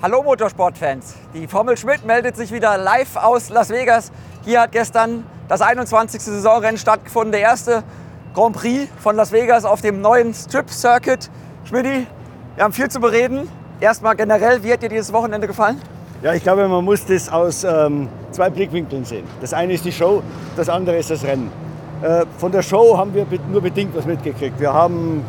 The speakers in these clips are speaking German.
Hallo Motorsportfans. Die Formel Schmidt meldet sich wieder live aus Las Vegas. Hier hat gestern das 21. Saisonrennen stattgefunden, der erste Grand Prix von Las Vegas auf dem neuen Strip Circuit. Schmidti, wir haben viel zu bereden. Erstmal generell, wie hat dir dieses Wochenende gefallen? Ja, ich glaube, man muss das aus ähm, zwei Blickwinkeln sehen. Das eine ist die Show, das andere ist das Rennen. Äh, von der Show haben wir nur bedingt was mitgekriegt. Wir haben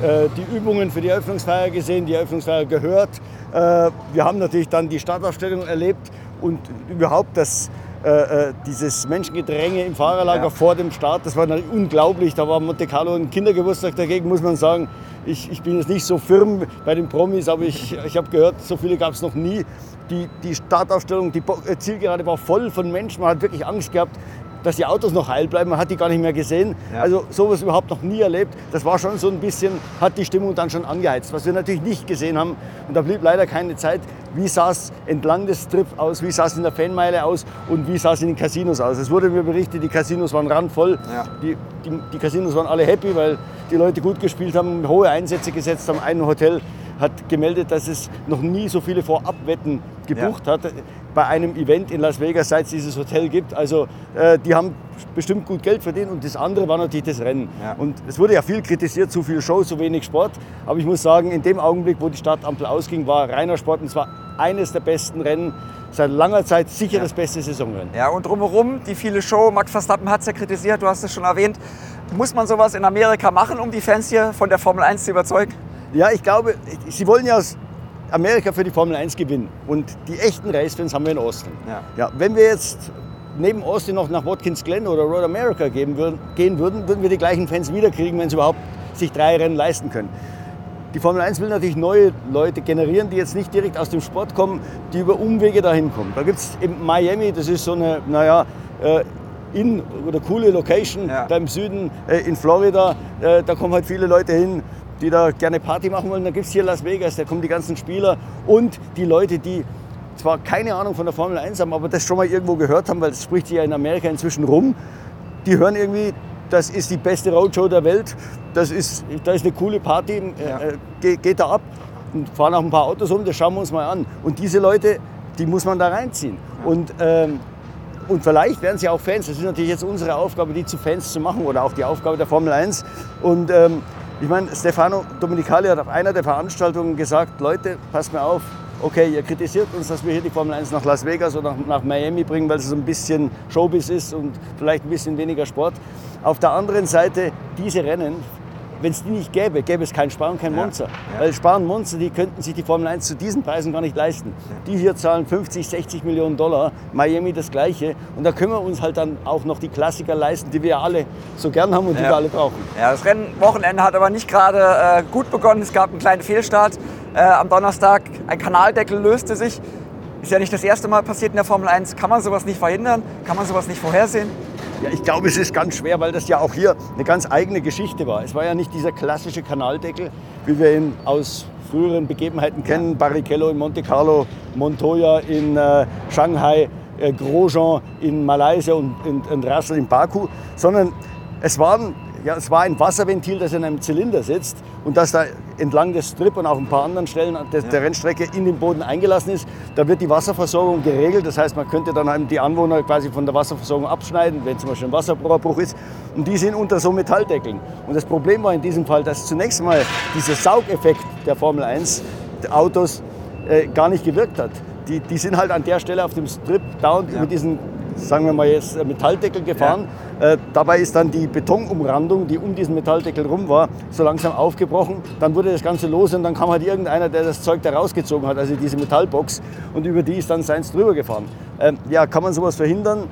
die Übungen für die Eröffnungsfeier gesehen, die Eröffnungsfeier gehört. Äh, wir haben natürlich dann die Startaufstellung erlebt und überhaupt das, äh, dieses Menschengedränge im Fahrerlager ja. vor dem Start, das war unglaublich. Da war Monte Carlo ein Kindergeburtstag dagegen, muss man sagen. Ich, ich bin jetzt nicht so firm bei den Promis, aber ich, ich habe gehört, so viele gab es noch nie. Die, die Startaufstellung, die Zielgerade war voll von Menschen. Man hat wirklich Angst gehabt, dass die Autos noch heil bleiben. Man hat die gar nicht mehr gesehen. Ja. Also sowas überhaupt noch nie erlebt. Das war schon so ein bisschen, hat die Stimmung dann schon angeheizt. Was wir natürlich nicht gesehen haben, und da blieb leider keine Zeit, wie sah es entlang des Strip aus, wie sah es in der Fanmeile aus und wie sah es in den Casinos aus. Es wurde mir berichtet, die Casinos waren randvoll. Ja. Die, die, die Casinos waren alle happy, weil die Leute gut gespielt haben, hohe Einsätze gesetzt haben. Ein Hotel hat gemeldet, dass es noch nie so viele Vorabwetten gebucht ja. hat bei einem Event in Las Vegas, seit es dieses Hotel gibt. Also äh, die haben bestimmt gut Geld verdient und das andere war natürlich das Rennen. Ja. Und es wurde ja viel kritisiert, zu viel Show, zu wenig Sport. Aber ich muss sagen, in dem Augenblick, wo die Startampel ausging, war reiner Sport und zwar eines der besten Rennen seit langer Zeit sicher ja. das beste Saisonrennen. Ja, und drumherum die viele Show. Max Verstappen hat es ja kritisiert, du hast es schon erwähnt. Muss man sowas in Amerika machen, um die Fans hier von der Formel 1 zu überzeugen? Ja, ich glaube, sie wollen ja Amerika für die Formel 1 gewinnen. Und die echten Racefans haben wir in Austin. Ja. Ja, wenn wir jetzt neben Austin noch nach Watkins Glen oder Road America gehen würden, gehen würden, würden wir die gleichen Fans wiederkriegen, wenn sie überhaupt sich drei Rennen leisten können. Die Formel 1 will natürlich neue Leute generieren, die jetzt nicht direkt aus dem Sport kommen, die über Umwege dahin kommen. Da gibt es in Miami, das ist so eine, naja, äh, in oder coole Location ja. da im Süden äh, in Florida. Äh, da kommen halt viele Leute hin, die da gerne Party machen wollen. Da gibt es hier Las Vegas, da kommen die ganzen Spieler und die Leute, die zwar keine Ahnung von der Formel 1 haben, aber das schon mal irgendwo gehört haben, weil das spricht sich ja in Amerika inzwischen rum. Die hören irgendwie, das ist die beste Roadshow der Welt, das ist, da ist eine coole Party, äh, äh, geht, geht da ab und fahren auch ein paar Autos um, das schauen wir uns mal an. Und diese Leute, die muss man da reinziehen. Und, ähm, und vielleicht werden sie auch Fans. Das ist natürlich jetzt unsere Aufgabe, die zu Fans zu machen oder auch die Aufgabe der Formel 1. Und ähm, ich meine, Stefano Domenicali hat auf einer der Veranstaltungen gesagt, Leute, passt mir auf, okay, ihr kritisiert uns, dass wir hier die Formel 1 nach Las Vegas oder nach, nach Miami bringen, weil es so ein bisschen Showbiz ist und vielleicht ein bisschen weniger Sport. Auf der anderen Seite, diese Rennen wenn es die nicht gäbe, gäbe es kein Spar und kein Monster. Ja. Weil Spar und Monster, die könnten sich die Formel 1 zu diesen Preisen gar nicht leisten. Die hier zahlen 50, 60 Millionen Dollar, Miami das Gleiche. Und da können wir uns halt dann auch noch die Klassiker leisten, die wir ja alle so gern haben und die wir alle brauchen. Ja, das Rennwochenende hat aber nicht gerade äh, gut begonnen. Es gab einen kleinen Fehlstart. Äh, am Donnerstag ein Kanaldeckel löste sich. Ist ja nicht das erste Mal passiert in der Formel 1. Kann man sowas nicht verhindern? Kann man sowas nicht vorhersehen? Ja, ich glaube, es ist ganz schwer, weil das ja auch hier eine ganz eigene Geschichte war. Es war ja nicht dieser klassische Kanaldeckel, wie wir ihn aus früheren Begebenheiten kennen. Ja. Barrichello in Monte Carlo, Montoya in äh, Shanghai, äh, Grosjean in Malaysia und, und, und Russell in Baku. Sondern es waren ja, es war ein Wasserventil, das in einem Zylinder sitzt und das da entlang des Strip und auch ein paar anderen Stellen der, der Rennstrecke in den Boden eingelassen ist. Da wird die Wasserversorgung geregelt. Das heißt, man könnte dann die Anwohner quasi von der Wasserversorgung abschneiden, wenn zum Beispiel ein Wasserrohrbruch ist. Und die sind unter so Metalldeckeln. Und das Problem war in diesem Fall, dass zunächst mal dieser Saugeffekt der Formel 1 Autos äh, gar nicht gewirkt hat. Die, die sind halt an der Stelle auf dem Strip dauernd ja. mit diesen sagen wir mal jetzt, Metalldeckel gefahren. Ja. Äh, dabei ist dann die Betonumrandung, die um diesen Metalldeckel rum war, so langsam aufgebrochen. Dann wurde das Ganze los und dann kam halt irgendeiner, der das Zeug da rausgezogen hat, also diese Metallbox, und über die ist dann seins drüber gefahren. Ähm, ja, kann man sowas verhindern?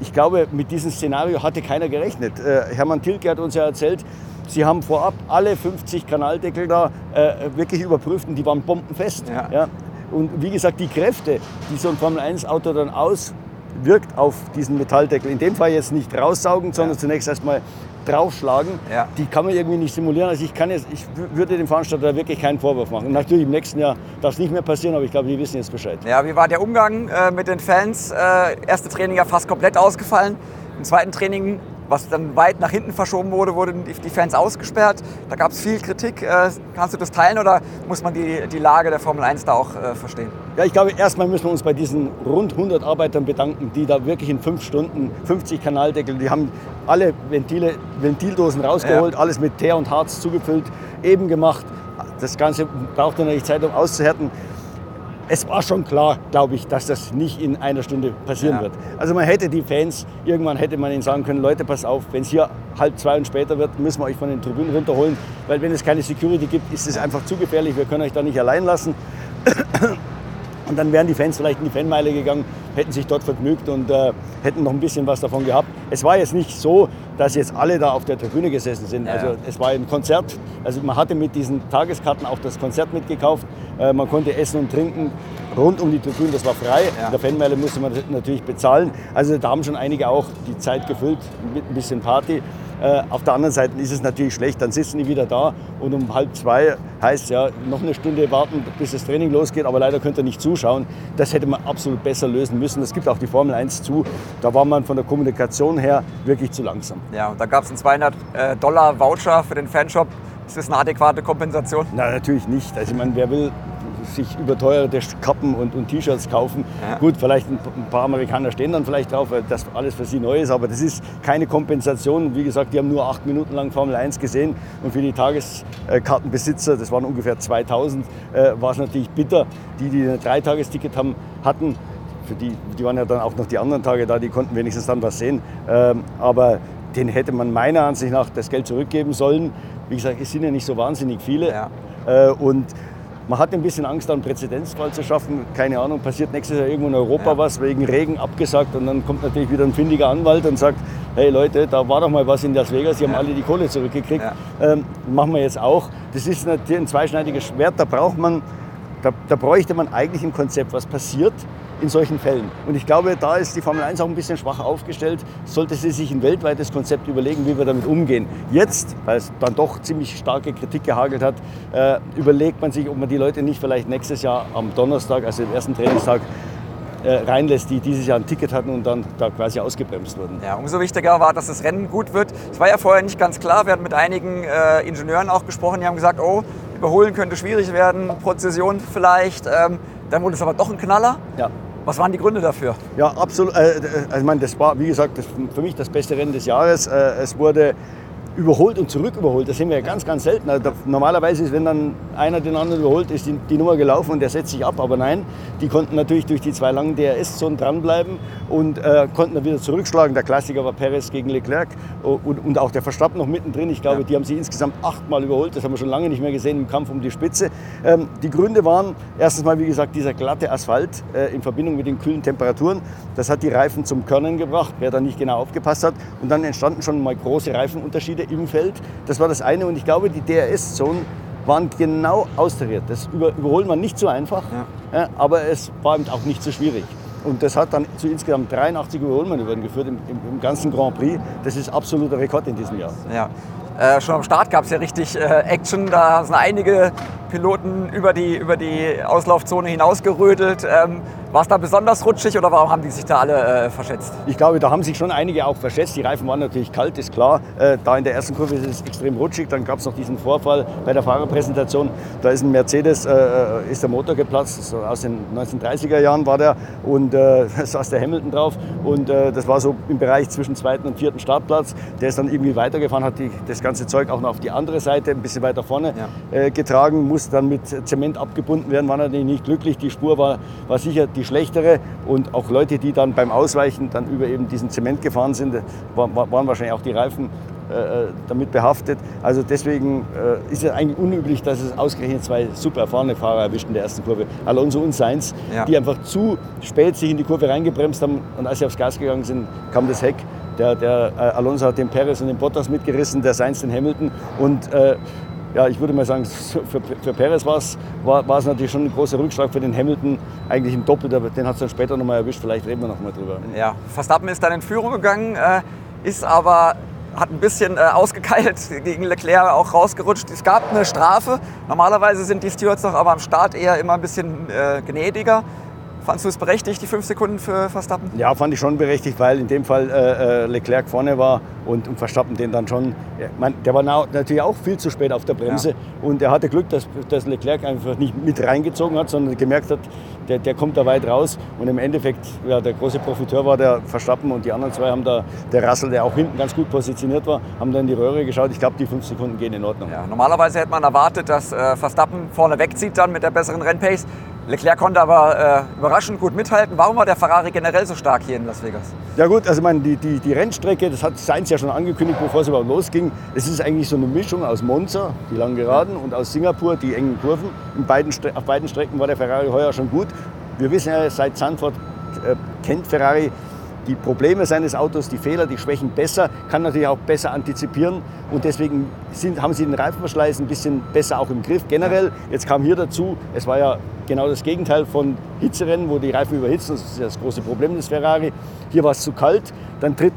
Ich glaube, mit diesem Szenario hatte keiner gerechnet. Äh, Hermann Tilke hat uns ja erzählt, Sie haben vorab alle 50 Kanaldeckel da äh, wirklich überprüft und die waren bombenfest. Ja. ja. Und wie gesagt, die Kräfte, die so ein Formel-1-Auto dann aus wirkt auf diesen Metalldeckel. In dem Fall jetzt nicht raussaugen, sondern ja. zunächst erstmal draufschlagen. Ja. Die kann man irgendwie nicht simulieren. Also ich, kann jetzt, ich würde dem Veranstalter wirklich keinen Vorwurf machen. Natürlich im nächsten Jahr darf es nicht mehr passieren, aber ich glaube, die wissen jetzt Bescheid. Ja, wie war der Umgang äh, mit den Fans? Äh, erste Training ja fast komplett ausgefallen. Im zweiten Training was dann weit nach hinten verschoben wurde, wurden die, Fans ausgesperrt. Da gab es viel Kritik. Äh, kannst du das teilen oder muss man die, die Lage der Formel 1 da auch äh, verstehen? Ja, ich glaube, erstmal müssen wir uns bei diesen rund 100 Arbeitern bedanken, die da wirklich in fünf Stunden 50 Kanaldeckel, die haben alle Ventile, Ventildosen rausgeholt, ja. alles mit Teer und Harz zugefüllt, eben gemacht. Das Ganze braucht natürlich Zeit, um auszuhärten es war schon klar, glaube ich, dass das nicht in einer Stunde passieren ja. wird. Also man hätte die Fans, irgendwann hätte man ihnen sagen können, Leute, pass auf, wenn es hier halb zwei und später wird, müssen wir euch von den Tribünen runterholen, weil wenn es keine Security gibt, ist es einfach zu gefährlich, wir können euch da nicht allein lassen. Und dann wären die Fans vielleicht in die Fanmeile gegangen, hätten sich dort vergnügt und äh, hätten noch ein bisschen was davon gehabt. Es war jetzt nicht so, dass jetzt alle da auf der Tribüne gesessen sind. Ja. Also es war ein Konzert. Also man hatte mit diesen Tageskarten auch das Konzert mitgekauft. Äh, man konnte essen und trinken rund um die Tribüne, das war frei. Ja. In der Fanmeile musste man natürlich bezahlen. Also da haben schon einige auch die Zeit gefüllt mit ein bisschen Party. Äh, auf der anderen Seite ist es natürlich schlecht, dann sitzen die wieder da und um halb zwei heißt ja, noch eine Stunde warten, bis das Training losgeht, aber leider könnt ihr nicht zuschauen. Das hätte man absolut besser lösen müssen. Das gibt auch die Formel 1 zu. Da war man von der Kommunikation her wirklich zu langsam. Ja, und da gab es einen 200 äh, Dollar Voucher für den Fanshop. Ist das eine adäquate Kompensation? Nein, natürlich nicht. Also ich meine, wer will sich überteuerte Kappen und, und T-Shirts kaufen. Ja. Gut, vielleicht ein, ein, paar Amerikaner stehen dann vielleicht drauf, weil das alles für sie neu ist, aber das ist keine Kompensation. Wie gesagt, die haben nur acht Minuten lang Formel 1 gesehen und für die Tageskartenbesitzer, das waren ungefähr 2000, äh, war es natürlich bitter. Die, die ein Dreitagesticket haben, hatten, für die, die waren ja dann auch noch die anderen Tage da, die konnten wenigstens dann was sehen. Ähm, aber den hätte man meiner Ansicht nach das Geld zurückgeben sollen. Wie gesagt, es sind ja nicht so wahnsinnig viele. Ja. Äh, und man hat ein bisschen Angst, einen Präzedenzfall zu schaffen. Keine Ahnung, passiert nächstes Jahr irgendwo in Europa ja. was, wegen Regen abgesagt. Und dann kommt natürlich wieder ein findiger Anwalt und sagt, hey Leute, da war doch mal was in Las Vegas, die haben alle die Kohle zurückgekriegt. Ja. Ähm, machen wir jetzt auch. Das ist natürlich ein zweischneidiges Schwert, da braucht man, da, da bräuchte man eigentlich ein Konzept, was passiert, in solchen Fällen. Und ich glaube, da ist die Formel 1 auch ein bisschen schwach aufgestellt. Sollte sie sich ein weltweites Konzept überlegen, wie wir damit umgehen. Jetzt, weil es dann doch ziemlich starke Kritik gehagelt hat, äh, überlegt man sich, ob man die Leute nicht vielleicht nächstes Jahr am Donnerstag, also dem ersten Trainingstag, äh, reinlässt, die dieses Jahr ein Ticket hatten und dann da quasi ausgebremst wurden. Ja, umso wichtiger war, dass das Rennen gut wird. Es war ja vorher nicht ganz klar. Wir hatten mit einigen äh, Ingenieuren auch gesprochen, die haben gesagt, oh, überholen könnte schwierig werden, Prozession vielleicht. Ähm, dann wurde es aber doch ein Knaller. Ja. Was waren die Gründe dafür? Ja, absolut. Äh, äh ich meine, das war, wie gesagt, das, für mich das beste Rennen des Jahres. Äh, es wurde überholt und zurück überholt. Das sehen wir ja ganz, ganz selten. Also normalerweise ist, wenn dann einer den anderen überholt, ist die, die, Nummer gelaufen und der setzt sich ab. Aber nein, die konnten natürlich durch die zwei langen DRS-Zonen dranbleiben und äh, konnten dann wieder zurückschlagen. Der Klassiker war Perez gegen Leclerc und, und auch der Verstappen noch mittendrin. Ich glaube, ja. die haben sie insgesamt achtmal überholt. Das haben wir schon lange nicht mehr gesehen im Kampf um die Spitze. Ähm, die Gründe waren erstens mal, wie gesagt, dieser glatte Asphalt äh, in Verbindung mit den kühlen Temperaturen. Das hat die Reifen zum Körnen gebracht, wer da nicht genau aufgepasst hat. Und dann entstanden schon mal große Reifenunterschiede Unterschiede im Feld. Das war das eine. Und ich glaube, die DRS-Zonen waren genau austariert. Das überholt man nicht so einfach, ja. Ja, aber es war eben auch nicht so schwierig. Und das hat dann zu insgesamt 83 Überholmanövern geführt im, im, im, ganzen Grand Prix. Das ist absoluter Rekord in diesem Jahr. Ja. Äh, schon am Start gab es ja richtig äh, Action. Da sind einige Piloten über die, über die Auslaufzone hinausgerödelt. Ähm, war es da besonders rutschig oder warum haben die sich da alle äh, verschätzt? Ich glaube, da haben sich schon einige auch verschätzt. Die Reifen waren natürlich kalt, ist klar. Äh, da in der ersten Kurve ist es extrem rutschig. Dann gab es noch diesen Vorfall bei der Fahrerpräsentation. Da ist ein Mercedes, äh, äh ist der Motor geplatzt. aus den 1930er Jahren war der. Und äh, da saß der Hamilton drauf. Und äh, das war so im Bereich zwischen zweiten und vierten Startplatz. Der ist dann irgendwie weitergefahren, hat die, das ganze Zeug auch noch auf die andere Seite, ein bisschen weiter vorne ja. getragen, muss dann mit Zement abgebunden werden. War natürlich nicht glücklich. Die Spur war, war sicher die schlechtere. Und auch Leute, die dann beim Ausweichen dann über eben diesen Zement gefahren sind, waren wahrscheinlich auch die Reifen äh, äh, damit behaftet. Also deswegen äh, ist es eigentlich unüblich, dass es ausgerechnet zwei super erfahrene Fahrer erwischt in der ersten Kurve. Alonso und Sainz, ja. die einfach zu spät sich in die Kurve reingebremst haben und als sie aufs Gas gegangen sind, kam das Heck. Der, der äh, Alonso hat den Perez und den Bottas mitgerissen, der Sainz den Hamilton und äh, ja, ich würde mal sagen, für, für Perez war es natürlich schon ein großer Rückschlag für den Hamilton, eigentlich ein Doppel, den hat es dann später nochmal erwischt, vielleicht reden wir nochmal drüber. Ja, Verstappen ist dann in Führung gegangen, äh, ist aber hat ein bisschen äh, ausgekeilt, gegen Leclerc auch rausgerutscht. Es gab eine Strafe. Normalerweise sind die Stewards doch aber am Start eher immer ein bisschen äh, gnädiger. Fandest du es berechtigt, die fünf Sekunden für Verstappen? Ja, fand ich schon berechtigt, weil in dem Fall äh, äh Leclerc vorne war und, und, Verstappen den dann schon. Ja, man, der war natürlich auch viel zu spät auf der Bremse ja. und er hatte Glück, dass, dass Leclerc einfach nicht mit reingezogen hat, sondern gemerkt hat, der, der kommt da weit raus. Und im Endeffekt, ja, der große Profiteur war der Verstappen und die anderen zwei haben da, der Russell, der auch hinten ganz gut positioniert war, haben dann in die Röhre geschaut. Ich glaube, die fünf Sekunden gehen in Ordnung. Ja, normalerweise hätte man erwartet, dass äh, Verstappen vorne wegzieht dann mit der besseren Rennpace. Leclerc konnte aber äh, überraschend gut mithalten. Warum war der Ferrari generell so stark hier in Las Vegas? Ja gut, also man, die, die, die Rennstrecke, das hat Sainz ja schon angekündigt, bevor es überhaupt losging. Es ist eigentlich so eine Mischung aus Monza, die langen Geraden, und aus Singapur, die engen Kurven. In beiden, auf beiden Strecken war der Ferrari heuer schon gut. Wir wissen ja, seit Zandvoort äh, kennt Ferrari die Probleme seines Autos, die Fehler, die Schwächen besser, kann natürlich auch besser antizipieren und deswegen sind, haben sie den Reifenverschleiß ein bisschen besser auch im Griff. Generell, jetzt kam hier dazu, es war ja genau das Gegenteil von Hitzerennen, wo die Reifen überhitzen, das ist das große Problem des Ferrari. Hier war es zu kalt, dann tritt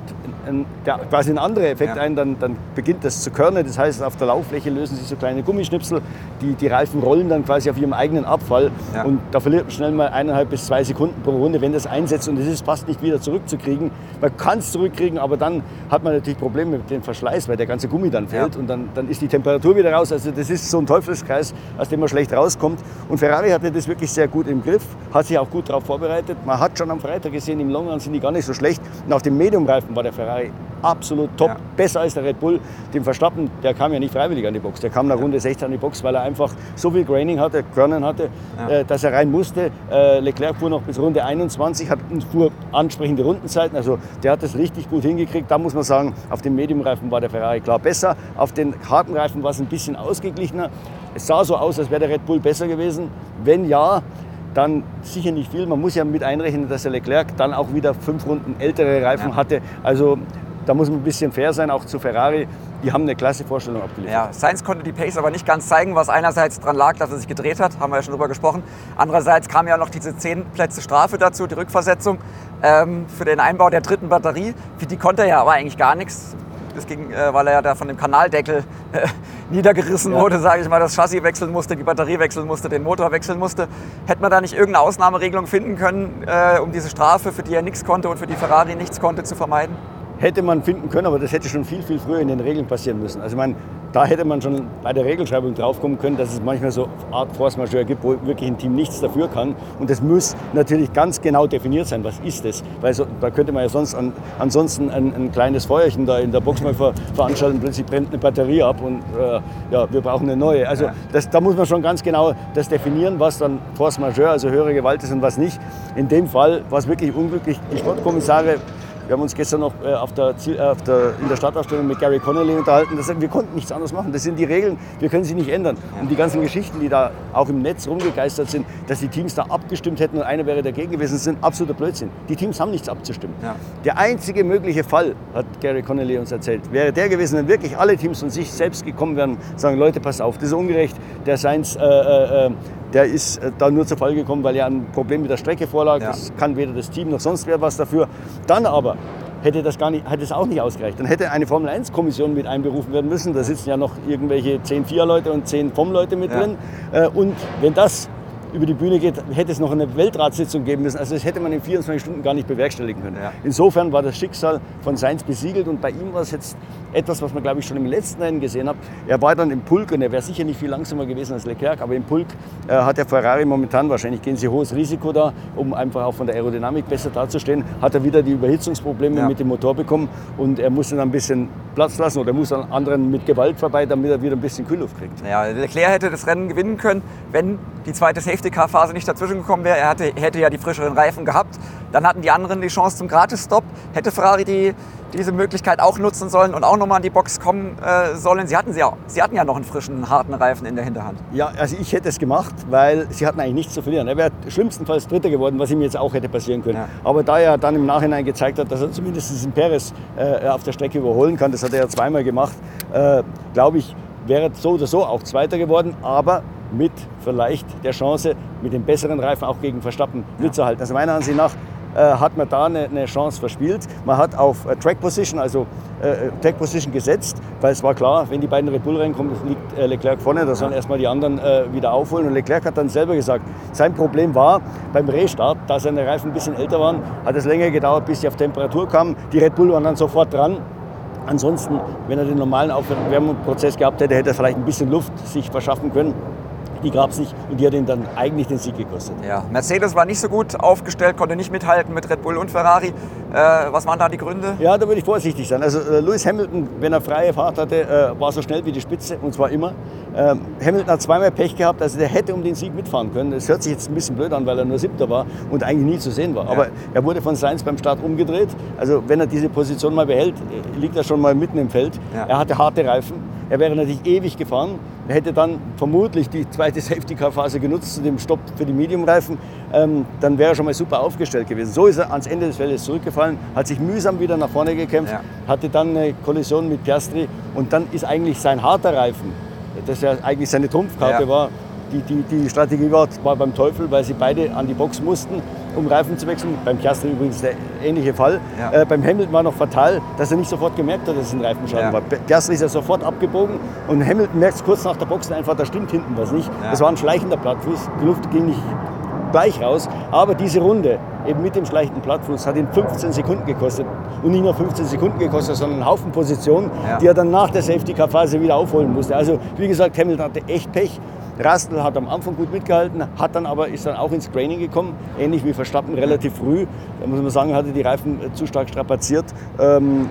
ein, der, quasi ein anderer Effekt ja. ein, dann, dann, beginnt das zu körnen. Das heißt, auf der Lauffläche lösen sich so kleine Gummischnipsel, die, die Reifen rollen dann quasi auf ihrem eigenen Abfall. Ja. Und da verliert man schnell mal eineinhalb bis zwei Sekunden pro Runde, wenn das einsetzt. Und es ist fast nicht wieder zurückzukriegen. Man kann es zurückkriegen, aber dann hat man natürlich Probleme mit dem Verschleiß, weil der ganze Gummi dann fällt. Ja. Und dann, dann ist die Temperatur wieder raus. Also das ist so ein Teufelskreis, aus dem man schlecht rauskommt. Und Ferrari hatte das wirklich sehr gut im Griff, hat sich auch gut darauf vorbereitet. Man hat schon am Freitag gesehen, im Longrun sind die gar nicht so schlecht. Und auf dem Mediumreifen war der Ferrari absolut top, ja. besser als der Red Bull. Dem Verstappen, der kam ja nicht freiwillig an die Box. Der kam nach Runde 16 an die Box, weil er einfach so viel Graining hatte, Körnen hatte, ja. äh, dass er rein musste. Äh, Leclerc fuhr noch bis Runde 21, hat fuhr ansprechende Rundenzeiten. Also der hat das richtig gut hingekriegt. Da muss man sagen, auf dem Mediumreifen war der Ferrari klar besser. Auf den harten Reifen war es ein bisschen ausgeglichener. Es sah so aus, als wäre der Red Bull besser gewesen. Wenn ja, dann sicher nicht viel. Man muss ja mit einrechnen, dass der Leclerc dann auch wieder fünf Runden ältere Reifen ja. hatte. Also da muss man ein bisschen fair sein, auch zu Ferrari. Die haben eine klasse Vorstellung abgeliefert. Ja, Sainz konnte die Pace aber nicht ganz zeigen, was einerseits daran lag, dass er sich gedreht hat, haben wir ja schon drüber gesprochen. Andererseits kam ja noch diese 10 Plätze Strafe dazu, die Rückversetzung ähm, für den Einbau der dritten Batterie. Für die konnte er ja aber eigentlich gar nichts. Das ging, äh, weil er ja da von dem Kanaldeckel äh, niedergerissen ja. wurde, sage ich mal, das Chassis wechseln musste, die Batterie wechseln musste, den Motor wechseln musste. Hätte man da nicht irgendeine Ausnahmeregelung finden können, äh, um diese Strafe, für die er nichts konnte und für die Ferrari nichts konnte, zu vermeiden? Hätte man finden können, aber das hätte schon viel, viel früher in den Regeln passieren müssen. Also ich meine, da hätte man schon bei der Regelschreibung draufkommen können, dass es manchmal so Art Force Majeure gibt, wo wirklich ein Team nichts dafür kann. Und das muss natürlich ganz genau definiert sein, was ist das? Weil so, da könnte man ja sonst an, ansonsten ein, ein, kleines Feuerchen da in der Box mal ver, veranstalten, plötzlich brennt eine Batterie ab und äh, ja, wir brauchen eine neue. Also das, da muss man schon ganz genau das definieren, was dann Force Majeure, also höhere Gewalt ist und was nicht. In dem Fall war es wirklich unglücklich. Die Sportkommissare wir haben uns gestern noch äh, auf der, Ziel, äh, auf der, in der Stadtausstellung mit Gary Connolly unterhalten. Das, wir konnten nichts anderes machen. Das sind die Regeln, wir können sie nicht ändern. Und die ganzen Geschichten, die da auch im Netz rumgegeistert sind, dass die Teams da abgestimmt hätten und einer wäre dagegen gewesen, sind absoluter Blödsinn. Die Teams haben nichts abzustimmen. Ja. Der einzige mögliche Fall, hat Gary Connolly uns erzählt, wäre der gewesen, wenn wirklich alle Teams von sich selbst gekommen wären, sagen, Leute, pass auf, das ist ungerecht. Der Seins äh, äh, äh der ist äh, da nur zur Fall gekommen, weil er ein Problem mit der Strecke vorlag. Ja. Das kann weder das Team noch sonst wer was dafür. Dann aber hätte das, gar nicht, hätte es auch nicht ausgereicht. Dann hätte eine Formel-1-Kommission mit einberufen werden müssen. Da sitzen ja noch irgendwelche 10 Vier-Leute und 10 FOM-Leute mit ja. drin. Äh, und wenn das über die Bühne geht, hätte es noch eine Weltratssitzung geben müssen. Also das hätte man in 24 Stunden gar nicht bewerkstelligen können. Ja. Insofern war das Schicksal von Sainz besiegelt und bei ihm war es jetzt etwas, was man glaube ich schon im letzten Rennen gesehen hat. Er war dann im Pulk und er wäre sicher nicht viel langsamer gewesen als Leclerc, aber im Pulk äh, hat der Ferrari momentan, wahrscheinlich gehen sie hohes Risiko da, um einfach auch von der Aerodynamik besser dazustehen, hat er wieder die Überhitzungsprobleme ja. mit dem Motor bekommen und er musste dann ein bisschen Platz lassen oder muss an anderen mit Gewalt vorbei, damit er wieder ein bisschen Kühlluft kriegt. Ja, Leclerc hätte das Rennen gewinnen können, wenn die zweite Safety-Car-Phase nicht dazwischen gekommen wäre. Er hatte, hätte ja die frischeren Reifen gehabt. Dann hatten die anderen die Chance zum Gratis-Stop. Hätte Ferrari die, diese Möglichkeit auch nutzen sollen und auch nochmal an die Box kommen äh, sollen. Sie hatten, sie, auch, sie hatten ja noch einen frischen, harten Reifen in der Hinterhand. Ja, also ich hätte es gemacht, weil sie hatten eigentlich nichts zu verlieren. Er wäre schlimmstenfalls Dritter geworden, was ihm jetzt auch hätte passieren können. Ja. Aber da er dann im Nachhinein gezeigt hat, dass er zumindest diesen Perez äh, auf der Strecke überholen kann, das hat er ja zweimal gemacht, äh, glaube ich, wäre so oder so auch Zweiter geworden. Aber mit vielleicht der Chance, mit dem besseren Reifen auch gegen Verstappen mitzuhalten. Also meiner Ansicht nach äh, hat man da eine, eine, Chance verspielt. Man hat auf äh, Track Position, also äh, Track Position gesetzt, weil es war klar, wenn die beiden Red Bull reinkommen, liegt äh, Leclerc vorne, da sollen erstmal die anderen äh, wieder aufholen. Und Leclerc hat dann selber gesagt, sein Problem war beim Restart, da seine Reifen ein bisschen älter waren, hat es länger gedauert, bis sie auf Temperatur kamen. Die Red Bull waren dann sofort dran. Ansonsten, wenn er den normalen Aufwärmprozess gehabt hätte, hätte er vielleicht ein bisschen Luft sich verschaffen können die gab es nicht und die hat ihn dann eigentlich den Sieg gekostet. Ja, Mercedes war nicht so gut aufgestellt, konnte nicht mithalten mit Red Bull und Ferrari. Äh, was waren da die Gründe? Ja, da würde ich vorsichtig sein. Also äh, Lewis Hamilton, wenn er freie Fahrt hatte, äh, war so schnell wie die Spitze und zwar immer. Ähm, Hamilton hat zweimal Pech gehabt, also der hätte um den Sieg mitfahren können. Das hört sich jetzt ein bisschen blöd an, weil er nur Siebter war und eigentlich nie zu sehen war. Ja. Aber er wurde von Sainz beim Start umgedreht. Also wenn er diese Position mal behält, äh, liegt er schon mal mitten im Feld. Ja. Er hatte harte Reifen. Er wäre natürlich ewig gefahren. Er hätte dann vermutlich die zweite Safety-Car-Phase genutzt zu dem Stopp für die Medium-Reifen. Ähm, dann wäre er schon mal super aufgestellt gewesen. So ist er ans Ende des Feldes zurückgefallen, hat sich mühsam wieder nach vorne gekämpft, ja. hatte dann eine Kollision mit Piastri und dann ist eigentlich sein harter Reifen, das ja eigentlich seine Trumpfkarte ja. war, die, die, die Strategie war, war beim Teufel, weil sie beide an die Box mussten, um Reifen zu wechseln. Beim Piastri übrigens der ähnliche Fall. Ja. Äh, beim Hamilton war noch fatal, dass er nicht sofort gemerkt hat, dass es ein Reifenschaden ja. war. Piastri ist ja sofort abgebogen und Hamilton merkt es kurz nach der Box einfach, da stimmt hinten was nicht. Ja. Das war ein schleichender Plattfuß, die Luft ging nicht gleich raus. Aber diese Runde, eben mit dem schleichenden Plattfuß, hat ihn 15 Sekunden gekostet. Und nicht nur 15 Sekunden gekostet, sondern einen Haufen Positionen, ja. die er dann nach der Safety-Car-Phase wieder aufholen musste. Also, wie gesagt, Hamilton hatte echt Pech. Rastl hat am Anfang gut mitgehalten, hat dann aber, ist dann auch ins Training gekommen, ähnlich wie Verstappen relativ früh. Da muss man sagen, hatte die Reifen zu stark strapaziert. Ähm,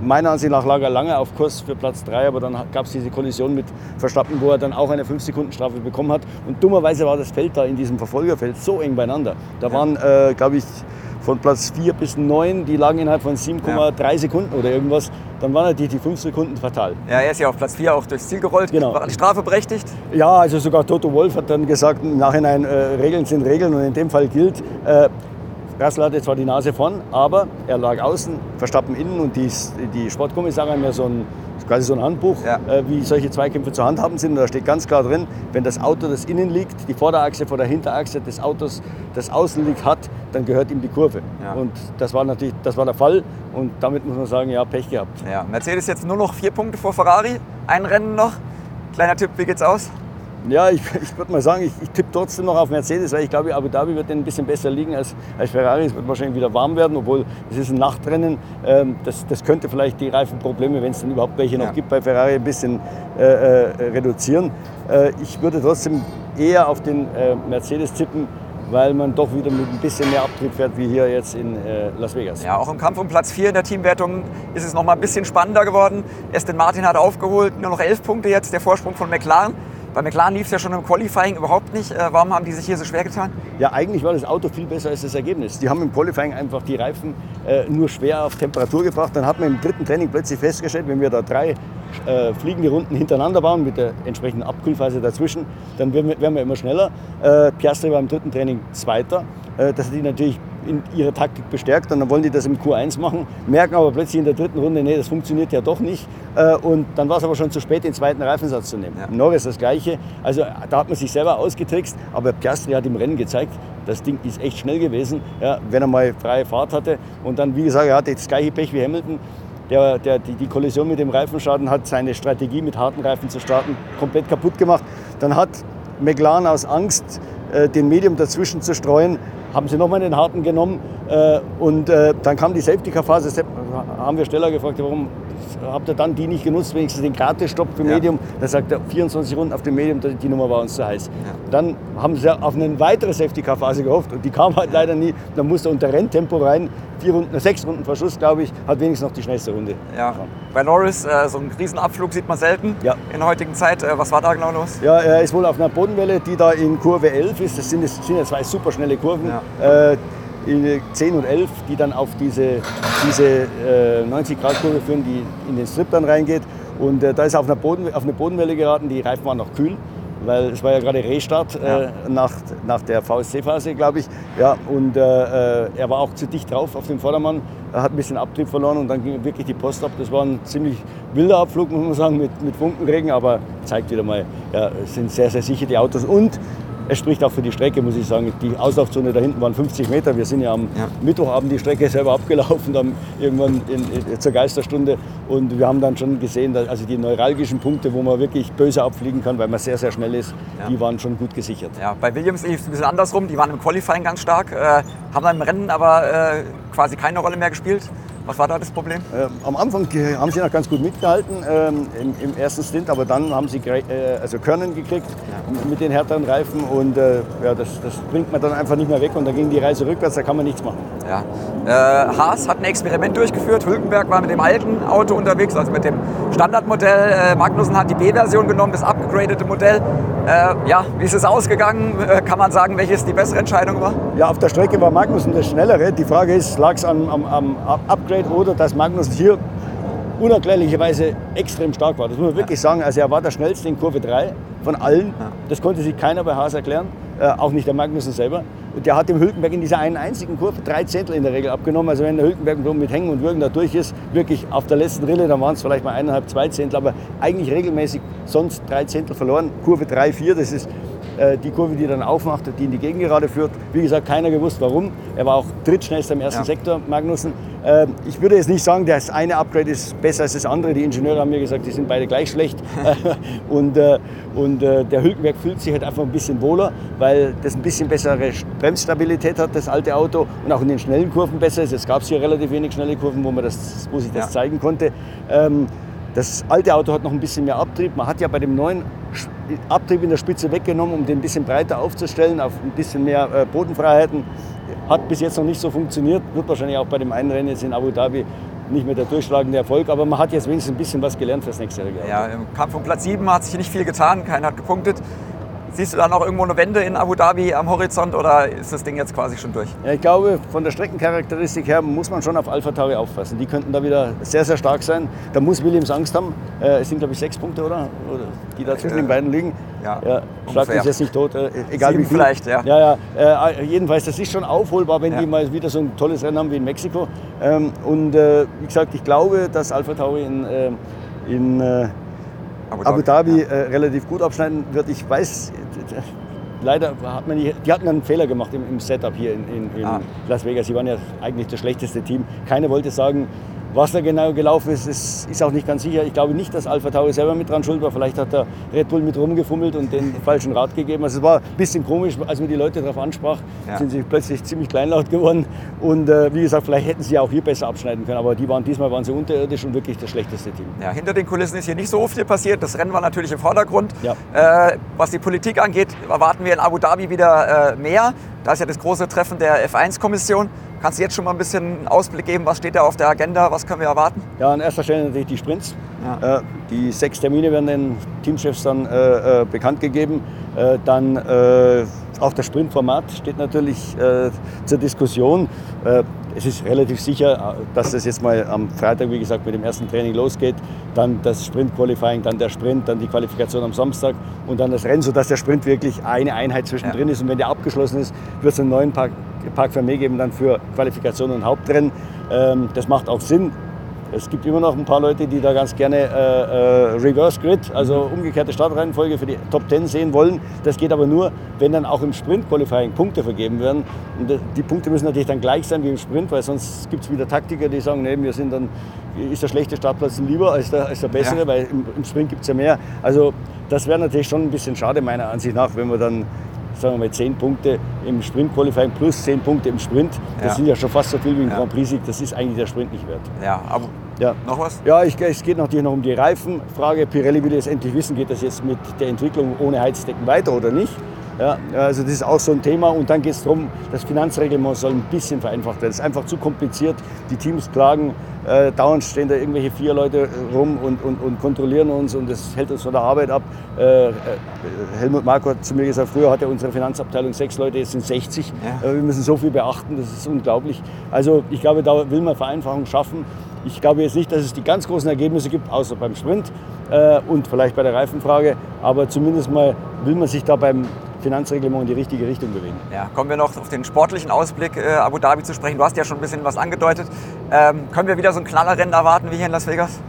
meiner Ansicht nach lag er lange auf Kurs für Platz 3, aber dann gab es diese Kollision mit Verstappen, wo er dann auch eine 5-Sekunden-Strafe bekommen hat. Und dummerweise war das Feld da in diesem Verfolgerfeld so eng beieinander. Da waren, äh, glaube ich, von Platz 4 bis 9, die lagen innerhalb von 7,3 ja. Sekunden oder irgendwas. Dann waren natürlich die 5 Sekunden fatal. Ja, er ist ja auf Platz 4 auch durchs Ziel gerollt. Genau. War die Strafe berechtigt? Ja, also sogar Toto Wolf hat dann gesagt, im Nachhinein, äh, Regeln sind Regeln und in dem Fall gilt, äh, Russell hatte zwar die Nase vorn, aber er lag außen, Verstappen innen und die, die Sportkommissare haben ja so ein, quasi so ein Handbuch, ja. äh, wie solche Zweikämpfe zu handhaben sind. Und da steht ganz klar drin, wenn das Auto, das innen liegt, die Vorderachse vor der Hinterachse des Autos, das außen liegt, hat, dann gehört ihm die Kurve. Ja. Und das war natürlich das war der Fall. Und damit muss man sagen, ja, Pech gehabt. Ja, Mercedes jetzt nur noch vier Punkte vor Ferrari, ein Rennen noch. Kleiner Tipp, wie geht's aus? Ja, ich, ich würde mal sagen, ich, ich tippe trotzdem noch auf Mercedes, weil ich glaube, Abu Dhabi wird ein bisschen besser liegen als, als Ferrari. Es wird wahrscheinlich wieder warm werden, obwohl es ist ein Nachtrennen. Ähm, das, das könnte vielleicht die Reifenprobleme, wenn es dann überhaupt welche noch ja. gibt, bei Ferrari ein bisschen äh, äh, reduzieren. Äh, ich würde trotzdem eher auf den äh, Mercedes tippen, weil man doch wieder mit ein bisschen mehr Abtrieb fährt wie hier jetzt in äh, Las Vegas. Ja, auch im Kampf um Platz 4 in der Teamwertung ist es noch mal ein bisschen spannender geworden. Aston Martin hat aufgeholt, nur noch 11 Punkte jetzt, der Vorsprung von McLaren. Bei McLaren lief es ja schon im Qualifying überhaupt nicht. Äh, warum haben die sich hier so schwer getan? Ja, eigentlich war das Auto viel besser als das Ergebnis. Die haben im Qualifying einfach die Reifen äh, nur schwer auf Temperatur gebracht. Dann hat man im dritten Training plötzlich festgestellt, wenn wir da drei äh, fliegende Runden hintereinander bauen mit der entsprechenden Abkühlphase dazwischen, dann werden wir, werden wir immer schneller. Äh, Piastri war im dritten Training Zweiter. Äh, das hat die natürlich in ihrer Taktik bestärkt und dann wollen die das im Q1 machen, merken aber plötzlich in der dritten Runde, nee, das funktioniert ja doch nicht. Äh, und dann war es aber schon zu spät, den zweiten Reifensatz zu nehmen. Ja. Norris das Gleiche. Also da hat man sich selber ausgetrickst, aber Piastri hat im Rennen gezeigt, das Ding ist echt schnell gewesen, ja, wenn er mal freie Fahrt hatte. Und dann, wie gesagt, er hatte das gleiche Pech wie Hamilton. Der, der, die, die Kollision mit dem Reifenschaden hat seine Strategie, mit harten Reifen zu starten, komplett kaputt gemacht. Dann hat McLaren aus Angst, äh, den Medium dazwischen zu streuen, haben sie nochmal den harten genommen. Äh, und äh, dann kam die Safety-Car-Phase. Haben wir Steller gefragt, warum habt ihr dann die nicht genutzt, wenigstens den Gratis-Stopp für Medium? Ja. Da sagt er, 24 Runden auf dem Medium, die Nummer war uns zu heiß. Ja. Dann haben sie auf eine weitere Safety-Car-Phase gehofft und die kam halt leider nie. Dann musste er unter Renntempo rein. Vier Runden, sechs Runden Verschluss, glaube ich, hat wenigstens noch die schnellste Runde. Ja. Bei Norris, äh, so einen Riesenabflug sieht man selten ja. in der heutigen Zeit. Äh, was war da genau los? Ja, er ist wohl auf einer Bodenwelle, die da in Kurve 11 ist. Das sind, das sind ja zwei super schnelle Kurven. Ja. Äh, 10 und 11, die dann auf diese, diese äh, 90-Grad-Kurve führen, die in den Strip dann reingeht. Und äh, da ist er auf, einer Boden, auf eine Bodenwelle geraten, die Reifen waren noch kühl, weil es war ja gerade Restart äh, ja. nach, nach der VSC-Phase, glaube ich. Ja, und äh, äh, er war auch zu dicht drauf auf dem Vordermann, er hat ein bisschen Abtrieb verloren und dann ging wirklich die Post ab. Das war ein ziemlich wilder Abflug, muss man sagen, mit, mit Funkenregen, aber zeigt wieder mal, ja, es sind sehr, sehr sicher die Autos. Und es spricht auch für die Strecke, muss ich sagen. Die Auslaufzone da hinten waren 50 Meter. Wir sind ja am ja. Mittwochabend die Strecke selber abgelaufen, dann irgendwann in, in, zur Geisterstunde. Und wir haben dann schon gesehen, dass also die neuralgischen Punkte, wo man wirklich böse abfliegen kann, weil man sehr, sehr schnell ist, ja. die waren schon gut gesichert. Ja, bei Williams lief es ein bisschen andersrum. Die waren im Qualifying ganz stark, äh, haben dann im Rennen aber äh, quasi keine Rolle mehr gespielt. Was war da das Problem? Äh, am Anfang haben sie noch ganz gut mitgehalten ähm, im, im, ersten Stint, aber dann haben sie äh, also Körnen gekriegt mit den härteren Reifen und äh, ja, das, das, bringt man dann einfach nicht mehr weg und dann ging die Reise rückwärts, da kann man nichts machen. Ja. Äh, Haas hat ein Experiment durchgeführt, Hülkenberg war mit dem alten Auto unterwegs, also mit dem Standardmodell. Äh, Magnussen hat die B-Version genommen, das upgradete Modell. Äh, ja, wie ist es ausgegangen? kann man sagen, welches die bessere Entscheidung war? Ja, auf der Strecke war Magnussen das Schnellere. Die Frage ist, lag es am, am, am Upgrade Upgrade oder dass Magnus hier unerklärlicherweise extrem stark war. Das muss man wirklich sagen. Also er war der schnellste in Kurve 3 von allen. Das konnte sich keiner bei Haas erklären, äh, auch nicht der Magnussen selber. Und der hat dem Hülkenberg in dieser einen einzigen Kurve drei Zehntel in der Regel abgenommen. Also wenn der Hülkenberg mit Hängen und Würgen da durch ist, wirklich auf der letzten Rille, dann waren es vielleicht mal eineinhalb, zwei Zehntel, aber eigentlich regelmäßig sonst drei Zehntel verloren. Kurve 3, 4, das ist die Kurve, die dann aufmacht, die in die Gegengerade führt. Wie gesagt, keiner gewusst warum. Er war auch drittschnellster im ersten ja. Sektor, Magnussen. Ähm, ich würde jetzt nicht sagen, das eine Upgrade ist besser als das andere. Die Ingenieure haben mir gesagt, die sind beide gleich schlecht. und äh, und äh, der Hülkenberg fühlt sich halt einfach ein bisschen wohler, weil das ein bisschen bessere Bremsstabilität hat, das alte Auto. Und auch in den schnellen Kurven besser ist. Es gab hier relativ wenig schnelle Kurven, wo, man das, wo sich das ja. zeigen konnte. Ähm, das alte Auto hat noch ein bisschen mehr Abtrieb. Man hat ja bei dem neuen Abtrieb in der Spitze weggenommen, um den ein bisschen breiter aufzustellen, auf ein bisschen mehr äh, Bodenfreiheiten. Hat bis jetzt noch nicht so funktioniert, wird wahrscheinlich auch bei dem einen Rennen jetzt in Abu Dhabi nicht mehr der durchschlagende Erfolg, aber man hat jetzt wenigstens ein bisschen was gelernt fürs nächste Jahr. Ja, im Kampf um Platz 7 hat sich nicht viel getan, keiner hat gepunktet. Siehst du da noch irgendwo eine Wende in Abu Dhabi am Horizont oder ist das Ding jetzt quasi schon durch? Ja, ich glaube, von der Streckencharakteristik her muss man schon auf Alpha Tauri aufpassen. Die könnten da wieder sehr, sehr stark sein. Da muss Williams Angst haben. Äh, es sind, glaube ich, sechs Punkte, oder? oder die da zwischen äh, den beiden liegen. Ja, ja Schlag mich jetzt nicht tot, äh, egal Sieben wie viel. vielleicht, ja. Ja, ja. Äh, jedenfalls, das ist schon aufholbar, wenn ja. die mal wieder so ein tolles Rennen haben wie in Mexiko. Ähm, und wie gesagt, ich glaube, dass Alpha Tauri in, in Abu Dhabi, Abu Dhabi ja. äh, relativ gut abschneiden wird. Ich weiß, leider hat man die, die hatten einen Fehler gemacht im, im Setup hier in, in, in ah. Las Vegas. Sie waren ja eigentlich das schlechteste Team. Keiner wollte sagen, was da genau gelaufen ist, ist, ist auch nicht ganz sicher. Ich glaube nicht, dass Alpha Tauri selber mit dran schuld war. Vielleicht hat der Red Bull mit rumgefummelt und den falschen Rat gegeben. Also es war ein bisschen komisch, als man die Leute darauf ansprach, ja. sind sie plötzlich ziemlich kleinlaut geworden. Und äh, wie gesagt, vielleicht hätten sie auch hier besser abschneiden können. Aber die waren, diesmal waren sie unterirdisch und wirklich das schlechteste Team. Ja, hinter den Kulissen ist hier nicht so viel passiert. Das Rennen war natürlich im Vordergrund. Ja. Äh, was die Politik angeht, erwarten wir in Abu Dhabi wieder äh, mehr. Da ist ja das große Treffen der F1-Kommission. Kannst du jetzt schon mal ein bisschen Ausblick geben, was steht da auf der Agenda, was können wir erwarten? Ja, an erster Stelle natürlich die Sprints. Ja. Äh, die sechs Termine werden den Teamchefs dann äh, äh bekannt gegeben. Äh, dann äh, auch das Sprintformat steht natürlich äh, zur Diskussion. es ist relativ sicher, dass das jetzt mal am Freitag, wie gesagt, mit dem ersten Training losgeht. Dann das Sprint-Qualifying, dann der Sprint, dann die Qualifikation am Samstag und dann das Rennen, sodass der Sprint wirklich eine Einheit zwischendrin ja. ist. Und wenn der abgeschlossen ist, wird es einen neuen Park Park Fermé geben dann für Qualifikation und Hauptrennen. Ähm, das macht auch Sinn. Es gibt immer noch ein paar Leute, die da ganz gerne äh, äh, Reverse Grid, also umgekehrte Startreihenfolge für die Top 10 sehen wollen. Das geht aber nur, wenn dann auch im Sprint Qualifying Punkte vergeben werden. Und die Punkte müssen natürlich dann gleich sein wie im Sprint, weil sonst gibt es wieder Taktiker, die sagen, nee, wir sind dann, ist der schlechte Startplatz lieber als der, als der bessere, ja. weil im, im Sprint gibt es ja mehr. Also das wäre natürlich schon ein bisschen schade meiner Ansicht nach, wenn wir dann sagen wir mal, 10 Punkte im Sprint-Qualifying plus 10 Punkte im Sprint. Das ja. sind ja schon fast so viel wie im ja. Grand Prix-Sieg. Das ist eigentlich der Sprint nicht wert. Ja, aber ja. noch was? Ja, ich, es geht natürlich noch um die Reifenfrage. Pirelli will jetzt endlich wissen, geht das jetzt mit der Entwicklung ohne Heizdecken weiter oder nicht? Ja, also das ist auch so ein Thema. Und dann geht es darum, das Finanzreglement soll ein bisschen vereinfacht werden. Es ist einfach zu kompliziert. Die Teams klagen, äh, dauernd stehen da irgendwelche vier Leute rum und, und, und kontrollieren uns und das hält uns von der Arbeit ab. Äh, äh Helmut Marko hat zu mir gesagt, früher hatte unsere Finanzabteilung sechs Leute, jetzt sind 60. Ja. Äh, wir müssen so viel beachten, das ist unglaublich. Also ich glaube, da will man Vereinfachung schaffen. Ich glaube jetzt nicht, dass es die ganz großen Ergebnisse gibt, außer beim Sprint äh, und vielleicht bei der Reifenfrage. Aber zumindest mal will man sich da beim Finanzreglement in die richtige Richtung bewegen. Ja, kommen wir noch auf den sportlichen Ausblick äh, Abu Dhabi zu sprechen. Du hast ja schon ein bisschen was angedeutet. Ähm, können wir wieder so ein Knallerrennen erwarten wie hier in Las Vegas?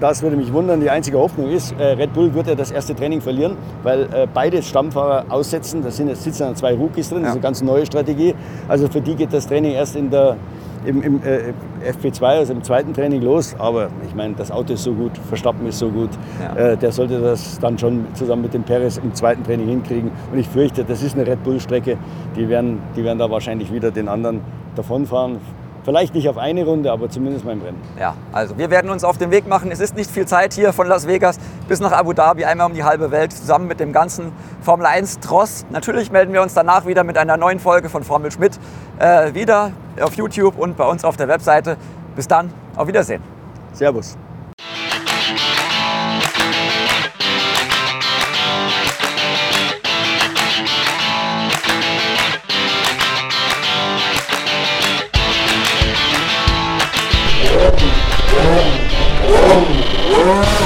das würde mich wundern. Die einzige Hoffnung ist, äh, Red Bull wird ja das erste Training verlieren, weil äh, beide Stammfahrer aussetzen. Da sind, sitzen dann zwei Rookies drin, das ist eine ganz neue Strategie. Also für die geht das Training erst in der, im, im äh, FP2, also im zweiten Training los. Aber ich meine, das Auto ist so gut, Verstappen ist so gut. Ja. Äh, der sollte das dann schon zusammen mit dem Perez im zweiten Training hinkriegen. Und ich fürchte, das ist eine Red Bull-Strecke. Die werden, die werden da wahrscheinlich wieder den anderen davonfahren. Vielleicht nicht auf eine Runde, aber zumindest mal im Rennen. Ja, also wir werden uns auf den Weg machen. Es ist nicht viel Zeit hier von Las Vegas bis nach Abu Dhabi, einmal um die halbe Welt, zusammen mit dem ganzen Formel 1 Tross. Natürlich melden wir uns danach wieder mit einer neuen Folge von Formel Schmidt äh, wieder auf YouTube und bei uns auf der Webseite. Bis dann, auf Wiedersehen. Servus. Whoa.